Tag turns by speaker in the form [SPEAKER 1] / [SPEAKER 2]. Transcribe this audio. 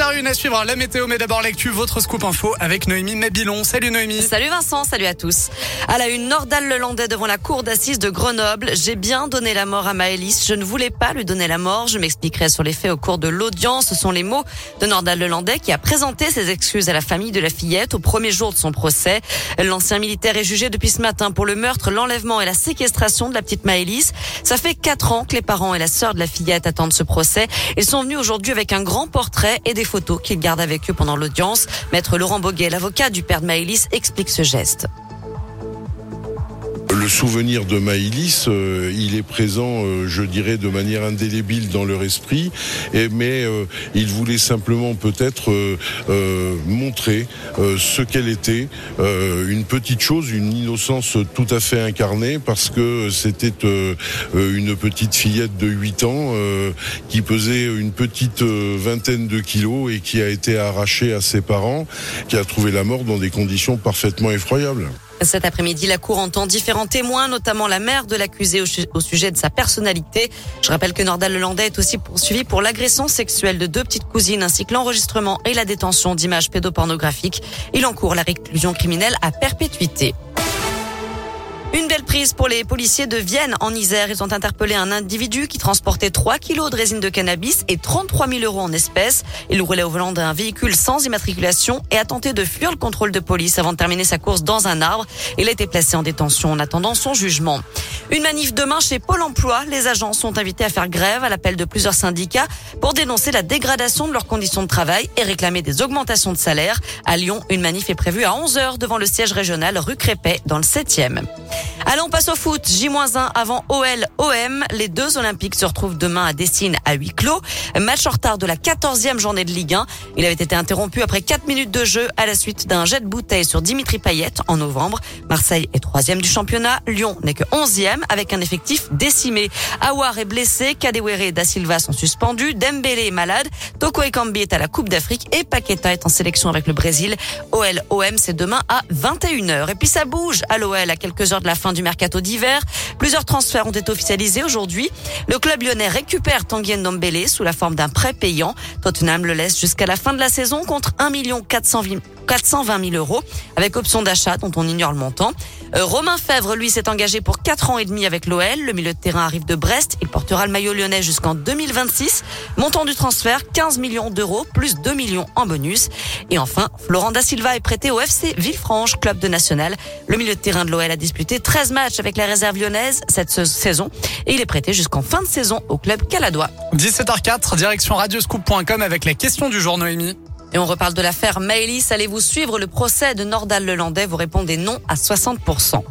[SPEAKER 1] 7h01 à suivre la météo, mais d'abord l'actu, votre scoop info avec Noémie Mabilon. Salut Noémie.
[SPEAKER 2] Salut Vincent, salut à tous. À la une, Nordal Lelandais devant la cour d'assises de Grenoble. J'ai bien donné la mort à Maëlys. Je ne voulais pas lui donner la mort. Je m'expliquerai sur les faits au cours de l'audience. Ce sont les mots de Nordal Lelandais qui a présenté ses excuses à la famille de la fillette au premier jour de son procès. L'ancien militaire est jugé depuis ce matin pour le meurtre, l'enlèvement et la séquestration de la petite Maëlys. Ça fait quatre ans que les parents et la sœur de la fillette attendent ce procès. Ils sont venus aujourd'hui avec un grand portrait et des photos qu'ils gardent avec eux pendant l'audience. Maître Laurent Boguet, l'avocat du père de Maëlys, explique ce geste.
[SPEAKER 3] Souvenir de Maïlis, euh, il est présent, euh, je dirais, de manière indélébile dans leur esprit, mais euh, ils voulaient simplement peut-être montrer ce qu'elle était, une petite chose, une innocence tout à fait incarnée, parce que c'était une petite fillette de 8 ans qui pesait une petite vingtaine de kilos et qui a été arrachée à ses parents, qui a trouvé la mort dans des conditions parfaitement effroyables.
[SPEAKER 2] Cet après-midi, la Cour entend différents notamment la mère de l'accusé au, sujet de sa personnalité. Je rappelle que Nordal Lelandais est aussi poursuivi pour l'agression sexuelle de deux petites cousines ainsi que l'enregistrement et la détention d'images pédopornographiques. Il encourt la réclusion criminelle à perpétuité. Pour les policiers de Vienne en Isère. Ils ont interpellé un individu qui transportait 3 kilos de résine de cannabis et 33 000 euros en espèces. Il roulait au volant d'un véhicule sans immatriculation et a tenté de fuir le contrôle de police avant de terminer sa course dans un arbre. Il a été placé en détention en attendant son jugement. Une manif demain chez Pôle emploi. Les agents sont invités à faire grève à l'appel de plusieurs syndicats pour dénoncer la dégradation de leurs conditions de travail et réclamer des augmentations de salaire. À Lyon, une manif est prévue à 11h devant le siège régional rue Crépet dans le 7e. Allons, on passe au foot. J-1 avant OL-OM. Les deux Olympiques se retrouvent demain à Dessine à huis clos. Match en retard de la 14e journée de Ligue 1. Il avait été interrompu après 4 minutes de jeu à la suite d'un jet de bouteille sur Dimitri Payet en novembre. Marseille est troisième du championnat. Lyon n'est que 11e avec un effectif décimé. Awar est blessé. Kadewere et Da Silva sont suspendus. Dembélé est malade. Toko Ekambi est à la Coupe d'Afrique et Paqueta est en sélection avec le Brésil. OL-OM c'est demain à 21h. Et puis ça bouge à l'OL à quelques heures de la fin du mercato d'hiver. Plusieurs transferts ont été officialisés aujourd'hui. Le club lyonnais récupère Tanguy Ndombele sous la forme d'un prêt payant. Tottenham le laisse jusqu'à la fin de la saison contre 1 420 000 euros avec option d'achat dont on ignore le montant. Euh, Romain Fèvre, lui, s'est engagé pour 4 ans et demi avec l'OL. Le milieu de terrain arrive de Brest. Il portera le maillot lyonnais jusqu'en 2026. Montant du transfert, 15 millions d'euros plus 2 millions en bonus. Et enfin, Florent Da Silva est prêté au FC Villefranche, club de national. Le milieu de terrain de l'OL a disputé 13 matchs avec la réserve lyonnaise cette saison et il est prêté jusqu'en fin de saison au club caladois.
[SPEAKER 1] 17h04, direction radioscoop.com avec la question du jour Noémie.
[SPEAKER 2] Et on reparle de l'affaire Maëlys. Allez-vous suivre le procès de Nordal Lelandais? Vous répondez non à 60%.